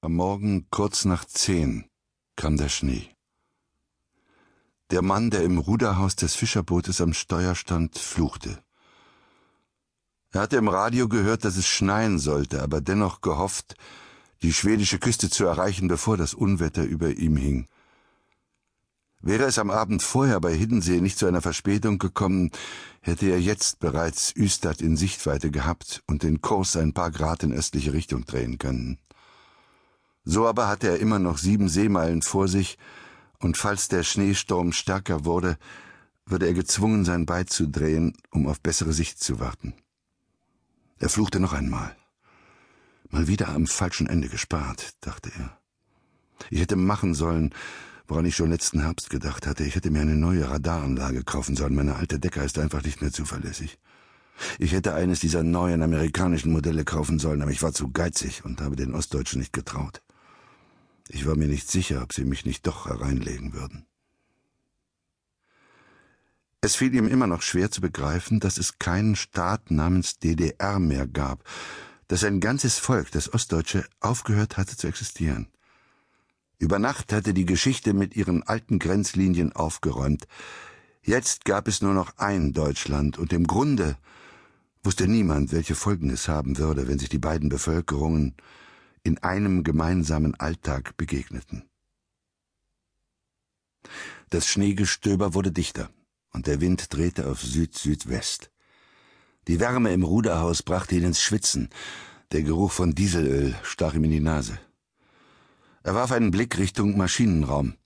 Am Morgen kurz nach zehn kam der Schnee. Der Mann, der im Ruderhaus des Fischerbootes am Steuer stand, fluchte. Er hatte im Radio gehört, dass es schneien sollte, aber dennoch gehofft, die schwedische Küste zu erreichen, bevor das Unwetter über ihm hing. Wäre es am Abend vorher bei Hiddensee nicht zu einer Verspätung gekommen, hätte er jetzt bereits Ystad in Sichtweite gehabt und den Kurs ein paar Grad in östliche Richtung drehen können. So aber hatte er immer noch sieben Seemeilen vor sich, und falls der Schneesturm stärker wurde, würde er gezwungen sein, beizudrehen, um auf bessere Sicht zu warten. Er fluchte noch einmal. Mal wieder am falschen Ende gespart, dachte er. Ich hätte machen sollen, woran ich schon letzten Herbst gedacht hatte. Ich hätte mir eine neue Radaranlage kaufen sollen. Meine alte Decker ist einfach nicht mehr zuverlässig. Ich hätte eines dieser neuen amerikanischen Modelle kaufen sollen, aber ich war zu geizig und habe den Ostdeutschen nicht getraut. Ich war mir nicht sicher, ob sie mich nicht doch hereinlegen würden. Es fiel ihm immer noch schwer zu begreifen, dass es keinen Staat namens DDR mehr gab, dass ein ganzes Volk, das Ostdeutsche, aufgehört hatte zu existieren. Über Nacht hatte die Geschichte mit ihren alten Grenzlinien aufgeräumt. Jetzt gab es nur noch ein Deutschland, und im Grunde wusste niemand, welche Folgen es haben würde, wenn sich die beiden Bevölkerungen in einem gemeinsamen Alltag begegneten. Das Schneegestöber wurde dichter, und der Wind drehte auf Süd-Südwest. Die Wärme im Ruderhaus brachte ihn ins Schwitzen, der Geruch von Dieselöl stach ihm in die Nase. Er warf einen Blick Richtung Maschinenraum.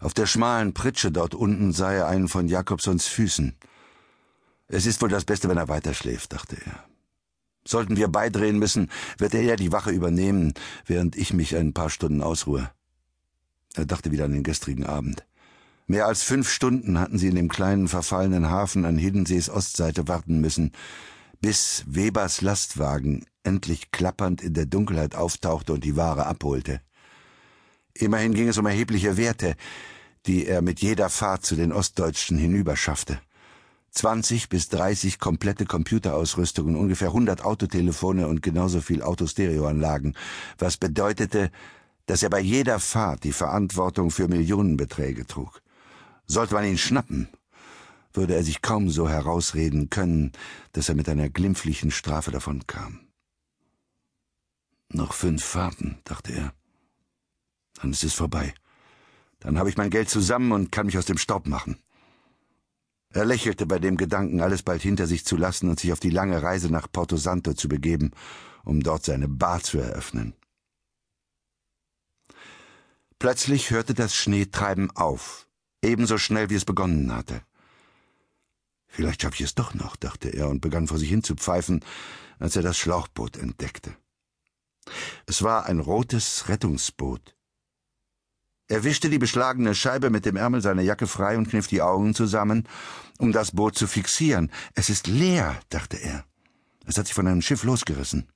Auf der schmalen Pritsche dort unten sah er einen von Jakobsons Füßen. Es ist wohl das Beste, wenn er weiterschläft, dachte er. Sollten wir beidrehen müssen, wird er ja die Wache übernehmen, während ich mich ein paar Stunden ausruhe. Er dachte wieder an den gestrigen Abend. Mehr als fünf Stunden hatten sie in dem kleinen verfallenen Hafen an Hiddensees Ostseite warten müssen, bis Webers Lastwagen endlich klappernd in der Dunkelheit auftauchte und die Ware abholte. Immerhin ging es um erhebliche Werte, die er mit jeder Fahrt zu den Ostdeutschen hinüberschaffte. 20 bis 30 komplette Computerausrüstungen, ungefähr 100 Autotelefone und genauso viel Autostereoanlagen, was bedeutete, dass er bei jeder Fahrt die Verantwortung für Millionenbeträge trug. Sollte man ihn schnappen, würde er sich kaum so herausreden können, dass er mit einer glimpflichen Strafe davonkam. Noch fünf Fahrten, dachte er. Dann ist es vorbei. Dann habe ich mein Geld zusammen und kann mich aus dem Staub machen. Er lächelte bei dem Gedanken, alles bald hinter sich zu lassen und sich auf die lange Reise nach Porto Santo zu begeben, um dort seine Bar zu eröffnen. Plötzlich hörte das Schneetreiben auf, ebenso schnell wie es begonnen hatte. Vielleicht schaffe ich es doch noch, dachte er und begann vor sich hin zu pfeifen, als er das Schlauchboot entdeckte. Es war ein rotes Rettungsboot. Er wischte die beschlagene Scheibe mit dem Ärmel seiner Jacke frei und kniff die Augen zusammen, um das Boot zu fixieren. Es ist leer, dachte er. Es hat sich von einem Schiff losgerissen.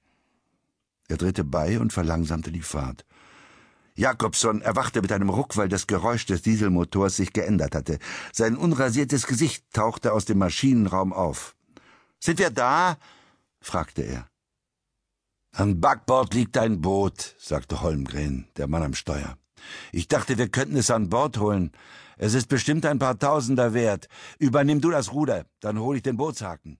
Er drehte bei und verlangsamte die Fahrt. Jakobson erwachte mit einem Ruck, weil das Geräusch des Dieselmotors sich geändert hatte. Sein unrasiertes Gesicht tauchte aus dem Maschinenraum auf. Sind wir da? fragte er. An Backbord liegt ein Boot, sagte Holmgren, der Mann am Steuer. Ich dachte, wir könnten es an Bord holen. Es ist bestimmt ein paar Tausender wert. Übernimm du das Ruder, dann hole ich den Bootshaken.